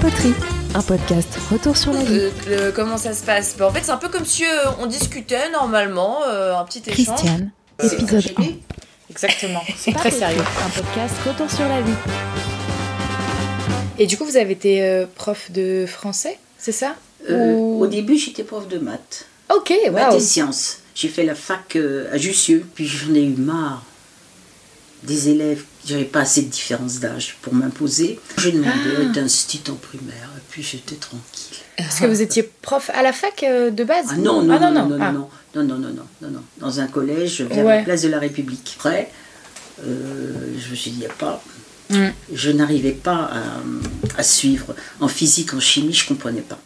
Papoterie, un podcast retour sur la vie. Euh, le- comment ça se passe? Bah, En fait, c'est un peu comme si euh, on discutait normalement, euh, un petit échange. Christiane, épisode 1. Exactement, c'est très sérieux. Un podcast retour sur la vie. Et du coup, vous avez été euh, prof de français, c'est ça? Euh, Ou- Au début, j'étais prof de maths, Ok, maths waouh. et sciences. J'ai fait la fac euh, à Jussieu, puis j'en ai eu marre des élèves. J'avais pas assez de différence d'âge pour m'imposer. J'ai demandé Ah. être institut en primaire, et puis j'étais tranquille. Parce que vous étiez prof à la fac euh, de base Ah non, non, Ah, non, non, non, Ah. non, non, non, non, non, non, non. Dans un collège vers Ouais. la place de la République. Après, euh, je me suis dit, il n'y a pas. Mm. Je n'arrivais pas à, à suivre. En physique, en chimie, je comprenais pas.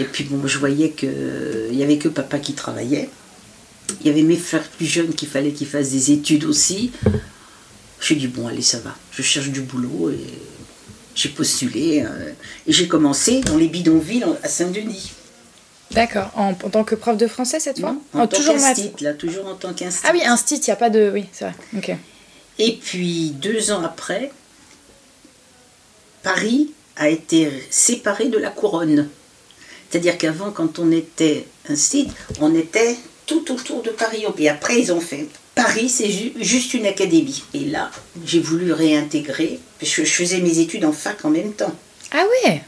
Et puis bon, je voyais qu'il n'y avait que papa qui travaillait. Il y avait mes frères plus jeunes qu'il fallait qu'ils fassent des études aussi. Je dit bon, allez, ça va. Je cherche du boulot et j'ai postulé. euh, et j'ai commencé dans les bidonvilles en- à Saint-Denis. D'accord, en, en tant que prof de français cette fois Non, Oh, en tant Toujours qu'instit, là, toujours en tant qu'instit. Ah oui, un stit, il n'y a pas de... Oui, c'est vrai, ok. Et puis, deux ans après, Paris a été séparé de la couronne. C'est-à-dire qu'avant, quand on était un site, on était tout autour de Paris. Et après, ils ont fait Paris, c'est ju- juste une académie. Et là, j'ai voulu réintégrer, parce que je faisais mes études en fac en même temps. Ah ouais?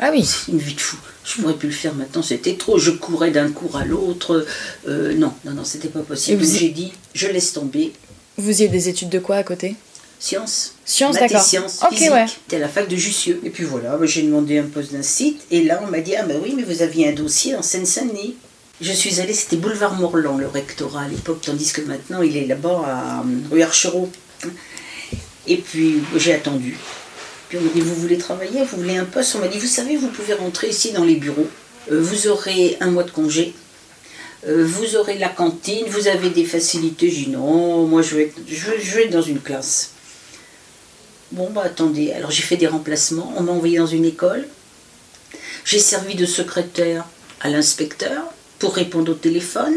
Ah oui. C'est une vie de fou. Je pourrais plus le faire maintenant, c'était trop. Je courais d'un cours à l'autre. Euh, non, non, non, c'était pas possible. J'ai dit, je laisse tomber. Vous y avez des études de quoi à côté? Sciences. Sciences, d'accord. sciences, Ok, physique. ouais. C'était à la fac de Jussieu. Et puis voilà, j'ai demandé un poste d'un site. Et là, on m'a dit, ah ben oui, mais vous aviez un dossier en Seine-Saint-Denis. Je suis allée, c'était boulevard Morland, le rectorat à l'époque, tandis que maintenant, il est là-bas à rue Archereau. Et puis, j'ai attendu. Puis on m'a dit, vous voulez travailler, vous voulez un poste? On m'a dit, vous savez, vous pouvez rentrer ici dans les bureaux. Euh, vous aurez un mois de congé. Euh, vous aurez la cantine, vous avez des facilités. J'ai dit non, moi je vais, être- je, vais- je vais être dans une classe. Bon, bah attendez, alors j'ai fait des remplacements, on m'a envoyé dans une école. J'ai servi de secrétaire à l'inspecteur pour répondre au téléphone,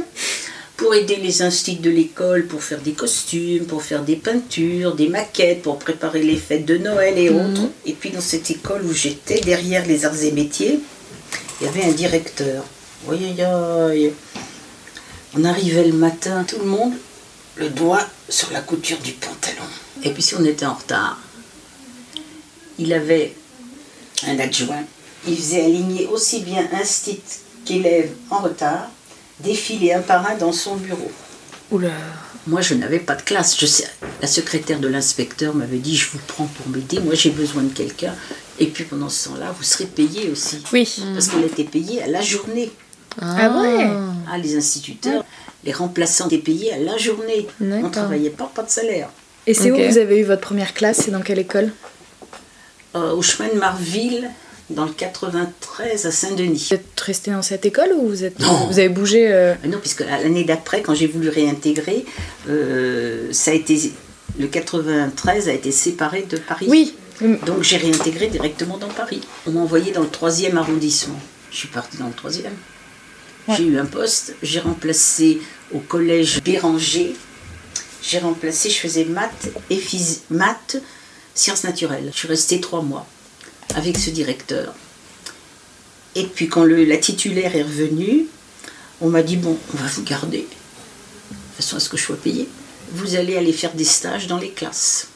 pour aider les instituts de l'école, pour faire des costumes, pour faire des peintures, des maquettes, pour préparer les fêtes de Noël et autres. Et puis dans cette école où j'étais, derrière les arts et métiers, il y avait un directeur. Oui, aïe, aïe. On arrivait le matin, tout le monde, le doigt sur la couture du pantalon. Et puis si on était en retard, il avait un adjoint. Il faisait aligner aussi bien un stit qu'élève en retard, défiler un par un dans son bureau. Oula. Moi, je n'avais pas de classe. Je sais, la secrétaire de l'inspecteur m'avait dit Je vous prends pour m'aider. Moi, j'ai besoin de quelqu'un. Et puis pendant ce temps-là, vous serez payé aussi. Oui. Parce qu'on était payé à la journée. Ah ouais Ah, les instituteurs, les remplaçants étaient payés à la journée. On D'accord. ne travaillait pas, pas de salaire. Et c'est où vous avez eu votre première classe C'est dans quelle école? Euh, au chemin de Marville, dans le 93 à Saint-Denis. Vous êtes resté dans cette école ou vous, êtes, Non. vous avez bougé euh, Ah non, puisque l'année d'après, quand j'ai voulu réintégrer, euh, ça a été, le 93 a été séparé de Paris. Oui. Donc j'ai réintégré directement dans Paris. On m'a envoyé dans le troisième arrondissement. Je suis partie dans le troisième. Ouais. J'ai eu un poste, j'ai remplacé au collège Béranger. J'ai remplacé, je faisais maths et phys- maths, sciences naturelles. Je suis restée trois mois avec ce directeur. Et puis quand le, la titulaire est revenue, on m'a dit bon, on va vous garder, de façon à ce que je sois payée. Vous allez aller faire des stages dans les classes,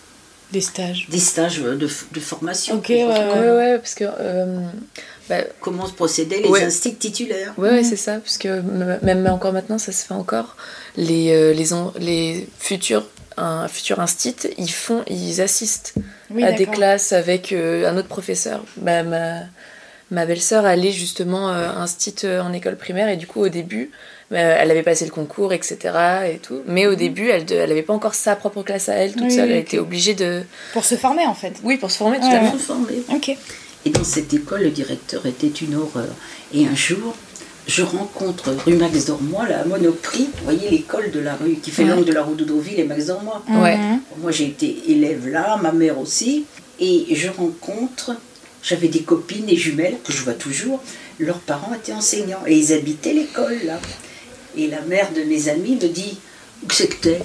Des stages. des stages de, de formation. Ok, ouais, ouais, parce que... euh, bah, Comment procédaient les Ouais. instituts titulaires. Ouais, ouais, c'est ça, parce que même encore maintenant, ça se fait encore. Les, euh, les, les futurs, un futur instit, ils font, ils assistent à des classes avec euh, un autre professeur. Bah, ma ma belle-sœur allait justement euh, instit euh, en école primaire et du coup au début, bah, elle avait passé le concours, etc. et tout. Mais au début, elle n'avait pas encore sa propre classe à elle toute Oui, seule. elle ok. était obligée de, Pour se former en fait. oui, pour se former tout Ouais, à formés. Ok. Et dans cette école, le directeur était une horreur. Et un jour, je rencontre rue Max Dormois, à Monoprix, vous voyez l'école de la rue qui fait Ouais. l'angle de la rue d'Oudoville et Max Dormois. Ouais. Moi, j'ai été élève là, ma mère aussi. Et je rencontre, j'avais des copines, des jumelles, que je vois toujours. Leurs parents étaient enseignants et ils habitaient l'école là. Et la mère de mes amis me dit Où que c'est que t'es?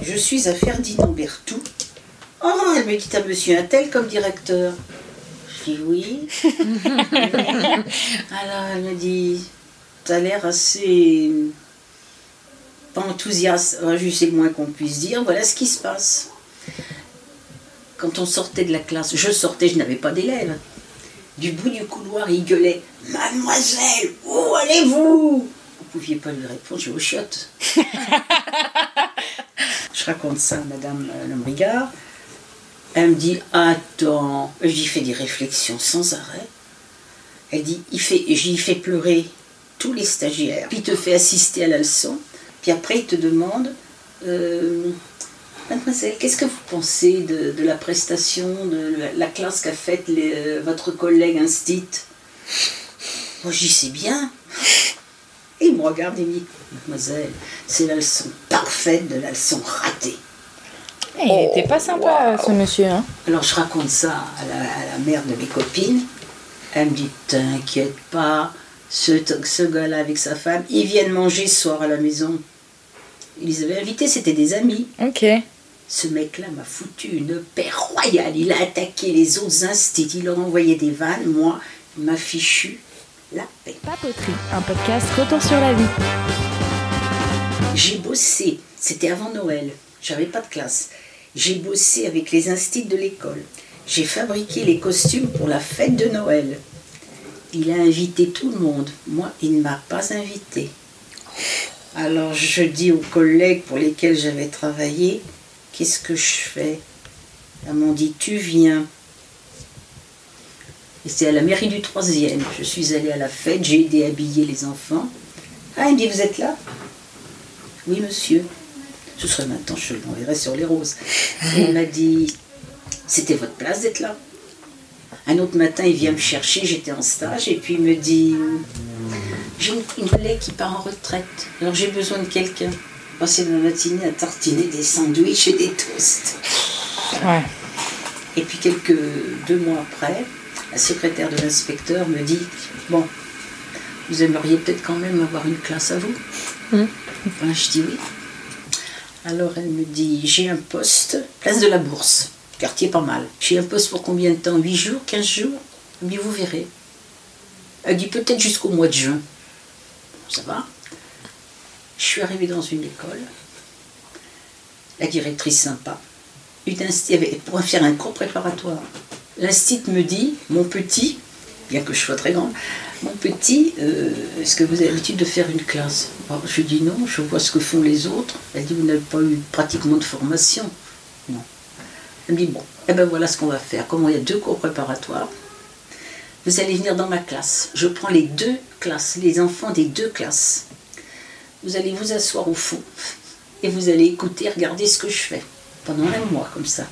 Je suis à Ferdinand Berthoud. Oh, elle me dit T'as monsieur un tel comme directeur Je dis oui. Alors elle me dit, tu as l'air assez pas enthousiaste, je sais le moins qu'on puisse dire, voilà ce qui se passe. Quand on sortait de la classe, je sortais, je n'avais pas d'élèves. Du bout du couloir, il gueulait Mademoiselle, où allez-vous? Vous pouviez pas lui répondre, je au chiottes. je raconte ça à Madame euh, Lembrigard. Elle me dit Attends, j'y fais des réflexions sans arrêt. Elle dit il fait, J'y fais pleurer tous les stagiaires, puis il te fait assister à la leçon. Puis après, il te demande euh, Mademoiselle, qu'est-ce que vous pensez de, la prestation de la, classe qu'a faite euh, votre collègue Instit Moi, j'y sais bien. Et il me regarde et me dit Mademoiselle, c'est la leçon parfaite de la leçon ratée. Eh, il n'était pas sympa, ce monsieur. Hein. Alors, je raconte ça à la, à la mère de mes copines. Elle me dit T'inquiète pas, ce, ce gars-là avec sa femme, ils viennent manger ce soir à la maison. Ils les avaient invités, c'était des amis. Ok. Ce mec-là m'a foutu une paix royale. Il a attaqué les autres instits, il leur envoyait des vannes. Moi, il m'a fichu la paix. Papoterie, un podcast retour sur la vie. J'ai bossé, c'était avant Noël, j'avais pas de classe. J'ai bossé avec les instits de l'école. J'ai fabriqué les costumes pour la fête de Noël. Il a invité tout le monde. Moi, il ne m'a pas invité. Alors je dis aux collègues pour lesquels j'avais travaillé, qu'est-ce que je fais? Elles m'ont dit, tu viens. Et c'est à la mairie du troisième. Je suis allée à la fête, j'ai aidé à habiller les enfants. Ah, il dit, vous êtes là? Oui, monsieur. Ce serait maintenant, je l'enverrai sur les roses. il m'a dit, c'était votre place d'être là. Un autre matin, il vient me chercher, j'étais en stage, et puis il me dit J'ai une, collègue qui part en retraite, alors j'ai besoin de quelqu'un. Passer la matinée à tartiner des sandwichs et des toasts. Ouais. Et puis, quelques deux mois après, la secrétaire de l'inspecteur me dit Bon, vous aimeriez peut-être quand même avoir une classe à vous mmh. Je dis oui. Alors elle me dit J'ai un poste, place de la bourse quartier pas mal. J'ai un poste pour combien de temps? 8 jours 15 jours? Mais vous verrez. Elle dit peut-être jusqu'au mois de juin. Ça va Je suis arrivée dans une école. La directrice sympa. Une pour faire un cours préparatoire. L'instit me dit, mon petit, bien que je sois très grande, mon petit, euh, est-ce que vous avez l'habitude de faire une classe? Je dis non, je vois ce que font les autres. Elle dit, vous n'avez pas eu pratiquement de formation. Non. Elle me dit, bon, eh ben voilà ce qu'on va faire. Comment il y a deux cours préparatoires, vous allez venir dans ma classe. Je prends les deux classes, les enfants des deux classes. Vous allez vous asseoir au fond et vous allez écouter, regarder ce que je fais pendant un mois comme ça.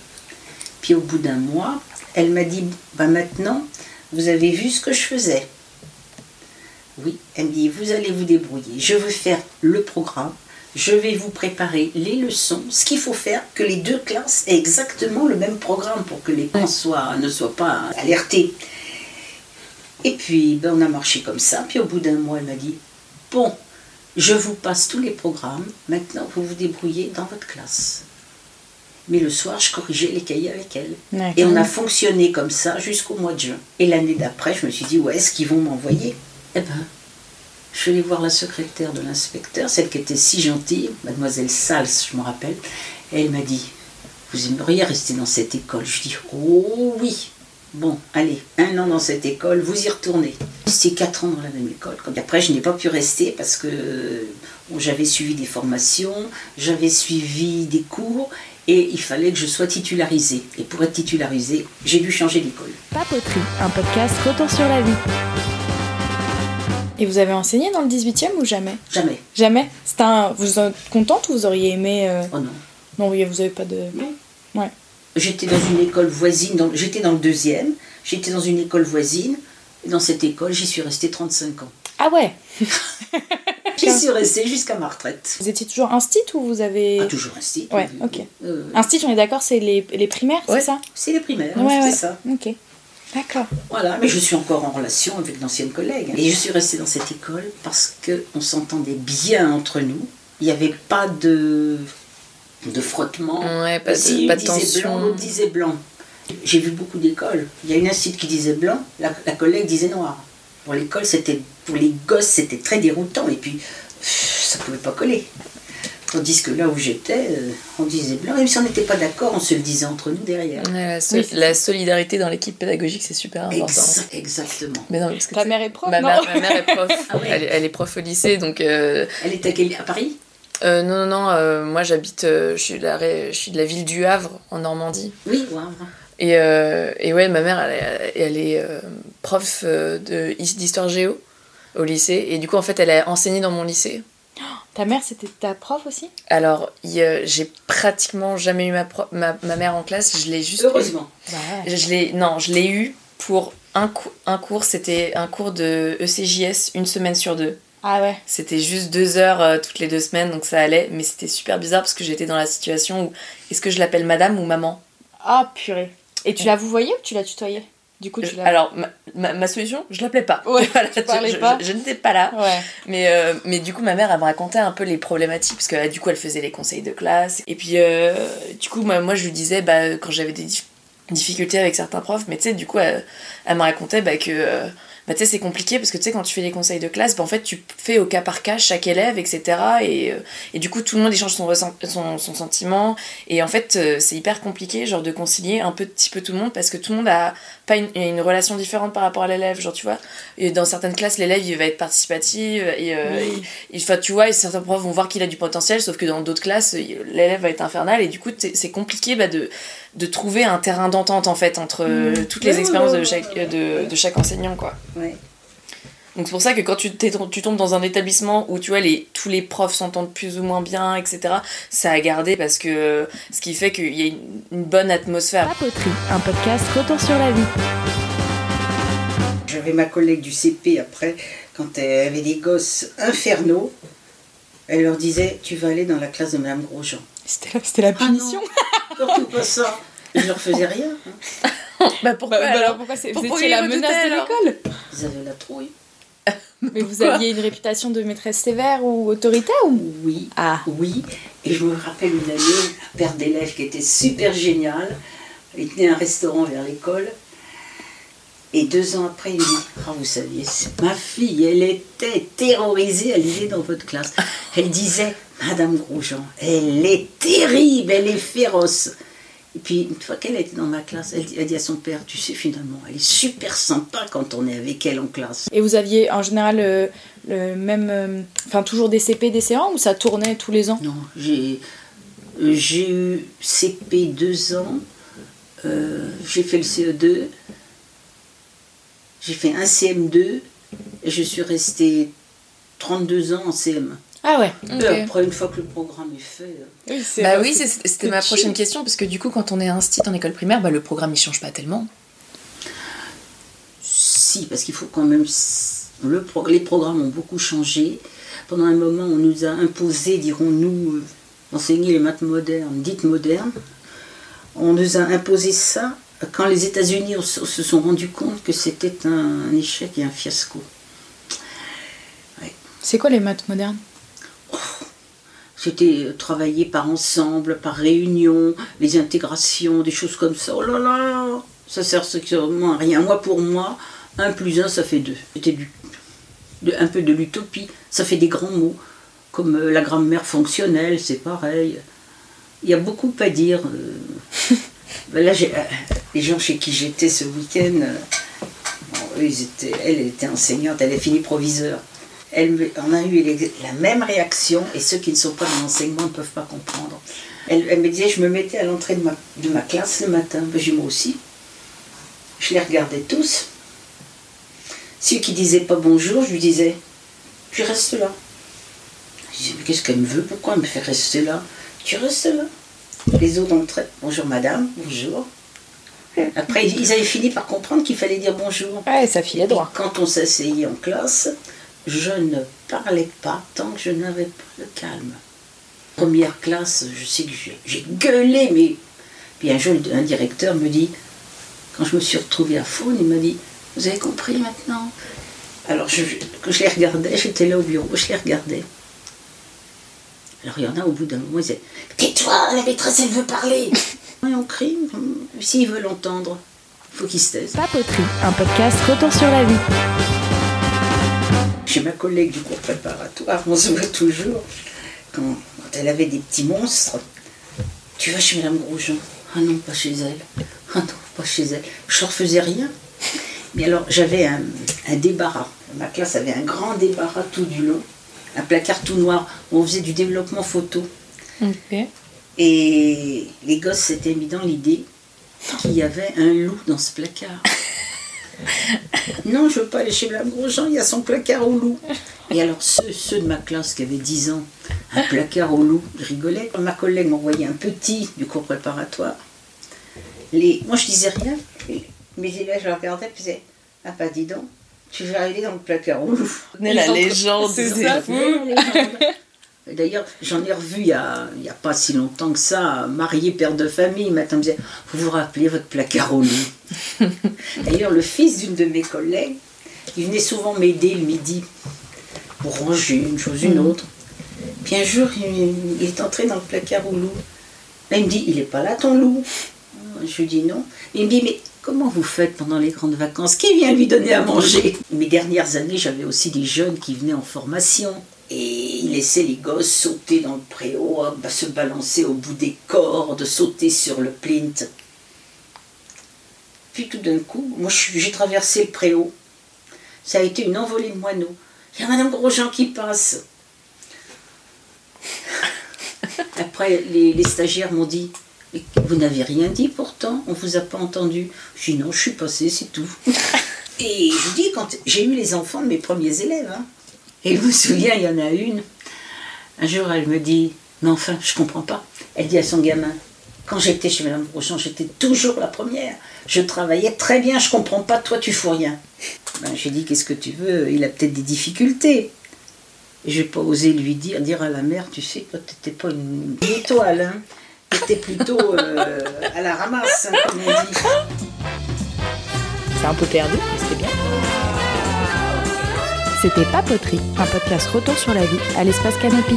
Puis au bout d'un mois, elle m'a dit, bah maintenant, vous avez vu ce que je faisais. Oui, elle me dit, vous allez vous débrouiller. Je veux faire le programme, je vais vous préparer les leçons, ce qu'il faut faire, que les deux classes aient exactement le même programme pour que les parents ne soient pas alertés. Et puis, ben, on a marché comme ça. Puis au bout d'un mois, elle m'a dit, bon, je vous passe tous les programmes, maintenant vous vous débrouillez dans votre classe. Mais le soir, je corrigeais les cahiers avec elle. Et on a fonctionné comme ça jusqu'au mois de juin. Et l'année d'après, je me suis dit, ouais, est-ce qu'ils vont m'envoyer Eh ben, je suis allée voir la secrétaire de l'inspecteur, celle qui était si gentille, mademoiselle Sals, je me rappelle, et elle m'a dit Vous aimeriez rester dans cette école? Je dis Oh oui Bon, allez, un an dans cette école, vous y retournez. C'est quatre ans dans la même école. Après, je n'ai pas pu rester parce que j'avais suivi des formations, j'avais suivi des cours et il fallait que je sois titularisée. Et pour être titularisée, j'ai dû changer d'école. Papoterie, un podcast retour sur la vie. Et vous avez enseigné dans le 18e ou jamais Jamais. Jamais un... Vous êtes contente ou vous auriez aimé euh, Oh non. Non, vous n'avez pas de. Non. Ouais. J'étais dans une école voisine, dans... j'étais dans le deuxième, j'étais dans une école voisine, et dans cette école, j'y suis restée 35 ans. Ah ouais J'y suis restée jusqu'à ma retraite. Vous étiez toujours instit ou vous avez. Ah, toujours instit. Ouais, ok. Euh... Instit, on est d'accord, c'est les, les primaires, c'est ça C'est les primaires, ouais, c'est ça. Ok. D'accord. Voilà, mais je suis encore en relation avec d'anciennes collègues. Et je suis restée dans cette école parce qu'on s'entendait bien entre nous. Il n'y avait pas de, de frottement. Ouais, pas de, pas de tension. Blanc, disait blanc. J'ai vu beaucoup d'écoles. Il y a une incite qui disait blanc, la, collègue disait noir. Pour l'école, c'était pour les gosses, c'était très déroutant. Et puis, ça pouvait pas coller. Tandis que là où j'étais, euh, on disait blanc. Même si on n'était pas d'accord, on se le disait entre nous derrière. la, solidarité dans l'équipe pédagogique, c'est super important. exactement. Mais non, parce que Ta mère est prof ma, mère, ma mère, est prof. Ah elle, est prof au lycée, donc... Euh, elle est à, à Paris? euh, non, non, non, moi j'habite, je, suis de la, je suis de la ville du Havre, en Normandie. Oui, au Havre. Et, et ouais, ma mère, elle, elle est prof d'histoire géo au lycée. Et du coup, en fait, elle a enseigné dans mon lycée. Ta mère, c'était ta prof aussi? Alors, j'ai pratiquement jamais eu ma, ma, mère en classe. Je l'ai juste. Heureusement. Je l'ai, non, je l'ai eu pour un, un cours. C'était un cours de ECJS une semaine sur deux. Ah ouais. C'était juste deux heures euh, toutes les deux semaines, donc ça allait. Mais c'était super bizarre parce que j'étais dans la situation où est-ce que je l'appelle madame ou maman? Ah purée. Et tu la vous voyez ou tu la tutoyais? Du coup, Alors, ma, ma, solution, je l'appelais pas. Ouais, tu parlais pas. Je, n'étais pas là. Mais, euh, mais du coup, ma mère, elle me racontait un peu les problématiques, parce que du coup, elle faisait les conseils de classe. Et puis, euh, du coup, moi, moi, je lui disais, bah, quand j'avais des difficultés avec certains profs, mais tu sais, du coup, elle, me racontait bah, que. Euh, bah, tu sais, c'est compliqué parce que tu sais, quand tu fais les conseils de classe, bah, en fait, tu fais au cas par cas chaque élève, etc. Et, euh, et du coup, tout le monde échange son, son, son sentiment. Et en fait, euh, c'est hyper compliqué, genre, de concilier un petit peu tout le monde parce que tout le monde a pas une, une relation différente par rapport à l'élève, genre, tu vois. Et dans certaines classes, l'élève, il va être participatif. Et, euh, tu vois, et certains profs vont voir qu'il a du potentiel, sauf que dans d'autres classes, l'élève va être infernal. Et du coup, c'est compliqué bah, de de trouver un terrain d'entente en fait entre mmh. toutes les expériences de chaque, de, de chaque enseignant quoi. Donc c'est pour ça que quand tu, tu tombes dans un établissement où tu vois les, tous les profs s'entendent plus ou moins bien, etc., ça a gardé parce que ce qui fait qu'il y a une, bonne atmosphère. Papoterie, un podcast retour sur la vie. J'avais ma collègue du CP après, quand elle avait des gosses infernaux, elle leur disait Tu vas aller dans la classe de Madame Grosjean. C'était la, la punition. surtout pas ça. Je leur faisais rien. Hein. bah pourquoi, bah, alors, pourquoi c'est, Vous étiez la menace de l'école Ils avaient la trouille. Mais vous aviez une réputation de maîtresse sévère ou autoritaire ou? Oui. Ah. Oui. Et je me rappelle une année, un père d'élève qui était super génial. Il tenait un restaurant vers l'école. Et deux ans après, il me dit Ah, vous saviez, ma fille, elle était terrorisée à l'idée dans votre classe. Elle disait Madame Grosjean, elle est terrible, elle est féroce. Et puis, une fois qu'elle était dans ma classe, elle dit, dit, à son père Tu sais, finalement, elle est super sympa quand on est avec elle en classe. Et vous aviez en général le, même. Euh, enfin, toujours des CP, des C1 ou ça tournait tous les ans? Non, j'ai, j'ai eu CP deux ans, euh, j'ai fait le CE2, j'ai fait un CM2 et je suis restée 32 ans en CM. Ah ouais. après, une fois que le programme est fait. Euh, oui, bah oui, c'était ma prochaine question, parce que du coup, quand on est instit en école primaire, bah, le programme il change pas tellement. Si, parce qu'il faut quand même. Le les programmes ont beaucoup changé. Pendant un moment, on nous a imposé, dirons-nous, euh, d'enseigner les maths modernes, dites modernes. On nous a imposé ça quand les États-Unis se sont rendus compte que c'était un, échec et un fiasco. C'est quoi les maths modernes? C'était travailler par ensemble, par réunion, les intégrations, des choses comme ça. Oh là là, ça sert strictement à rien. Moi, pour moi, 1 plus 1, ça fait 2. C'était du, un peu de l'utopie. Ça fait des grands mots, comme euh, la grammaire fonctionnelle, c'est pareil. Il y a beaucoup à dire. Euh. Ben là, euh, les gens chez qui j'étais ce week-end, ils étaient, elle était enseignante, elle est finie proviseur elle, on a eu la même réaction et ceux qui ne sont pas dans l'enseignement ne peuvent pas comprendre. Elle, me disait, je me mettais à l'entrée de ma, de ma, classe le matin, ben, j'ai moi aussi. Je les regardais tous. Ceux qui disaient pas bonjour, je lui disais, tu restes là. Je disais, mais qu'est-ce qu'elle me veut? Pourquoi elle me fait rester là? Tu restes là. Les autres entraient, bonjour madame, bonjour. Après, ils avaient fini par comprendre qu'il fallait dire bonjour. Ouais, ça filait droit. Quand on s'asseyait en classe, je ne parlais pas tant que je n'avais pas le calme. Première classe, je sais que j'ai gueulé, mais puis un jour, un directeur me dit, quand je me suis retrouvée à Faune, il m'a dit, vous avez compris maintenant? Alors, je, quand je les regardais, j'étais là au bureau, je les regardais. Alors il y en a au bout d'un moment, ils disaient Tais-toi, la maîtresse, elle veut parler Et on crie, s'ils veulent entendre, il faut qu'ils se taisent. Papoterie, un podcast retour sur la vie. Chez ma collègue du cours préparatoire, on se voit toujours, quand, elle avait des petits monstres, tu vas chez Madame Grosjean Ah non, pas chez elle. Ah non, pas chez elle. Je leur faisais rien. Mais alors, j'avais un, un débarras. Ma classe avait un grand débarras tout du long un placard tout noir où on faisait du développement photo. Et les gosses s'étaient mis dans l'idée qu'il y avait un loup dans ce placard. non, je veux pas aller chez Mme Grosjean, il y a son placard au loup. Et alors ceux, de ma classe qui avaient 10 ans, un placard au loup, ils rigolaient. Ma collègue m'envoyait un petit du cours préparatoire. Les... Moi je disais rien, mes élèves je regardais et disaient Ah bah dis donc, tu vas aller dans le placard rouge. la légende, c'est ça. D'ailleurs, j'en ai revu il n'y a, a, pas si longtemps que ça, marié, père de famille. Maintenant, me disait Vous vous rappelez votre placard au lit D'ailleurs, le fils d'une de mes collègues, il venait souvent m'aider le midi pour ranger une chose, une mm. autre. Puis un jour, il, est entré dans le placard au loup. Là, il me dit Il n'est pas là ton loup? Je lui dis non. Il me dit Mais Comment vous faites pendant les grandes vacances? Qui vient lui donner à manger? Mes dernières années, j'avais aussi des jeunes qui venaient en formation. Et ils laissaient les gosses sauter dans le préau, se balancer au bout des cordes, sauter sur le plint. Puis tout d'un coup, moi j'ai traversé le préau. Ça a été une envolée de moineaux. Il y a Madame Grosjean qui passe. Après, les stagiaires m'ont dit vous n'avez rien dit pourtant, on vous a pas entendu. Je dis non, je suis passée, c'est tout. Et je vous dis, quand j'ai eu les enfants de mes premiers élèves, hein, et je me souviens, il y en a une, un jour elle me dit, mais enfin, je comprends pas. Elle dit à son gamin, quand j'étais chez Madame Brochamp, j'étais toujours la première. Je travaillais très bien, je comprends pas, toi tu fous rien. Ben, j'ai dit, qu'est-ce que tu veux Il a peut-être des difficultés. Je n'ai pas osé lui dire, dire à la mère, tu sais, toi, n'étais pas une étoile. Hein était plutôt euh, à la ramasse, hein, comme on dit. C'est un peu perdu, mais c'était bien. C'était Papoterie, un podcast retour sur la vie à l'espace Canopy.